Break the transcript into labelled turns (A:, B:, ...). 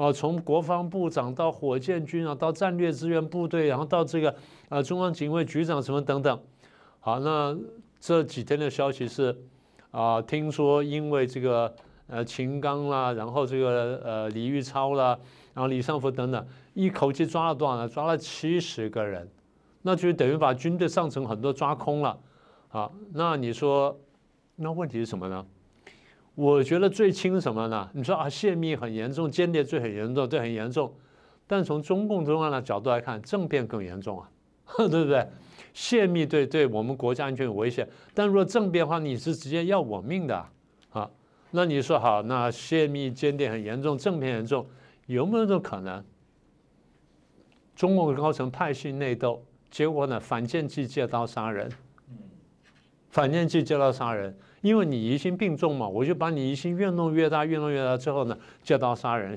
A: 哦，从国防部长到火箭军啊，到战略支援部队，然后到这个呃中央警卫局长什么等等。好，那这几天的消息是啊，听说因为这个呃秦刚啦，然后这个呃李玉超啦，然后李尚福等等，一口气抓了多少呢？抓了七十个人，那就等于把军队上层很多抓空了。好，那你说，那问题是什么呢？我觉得最轻什么呢？你说啊，泄密很严重，间谍罪很严重，这很严重。但从中共中央的角度来看，政变更严重啊，对不对？泄密对对我们国家安全有危险，但如果政变的话，你是直接要我命的啊。那你说好，那泄密间谍很严重，政变严重，有没有这种可能？中共高层派系内斗，结果呢，反间计借刀杀人。反间计借刀杀人，因为你疑心病重嘛，我就把你疑心越弄越大，越弄越大之后呢，借刀杀人。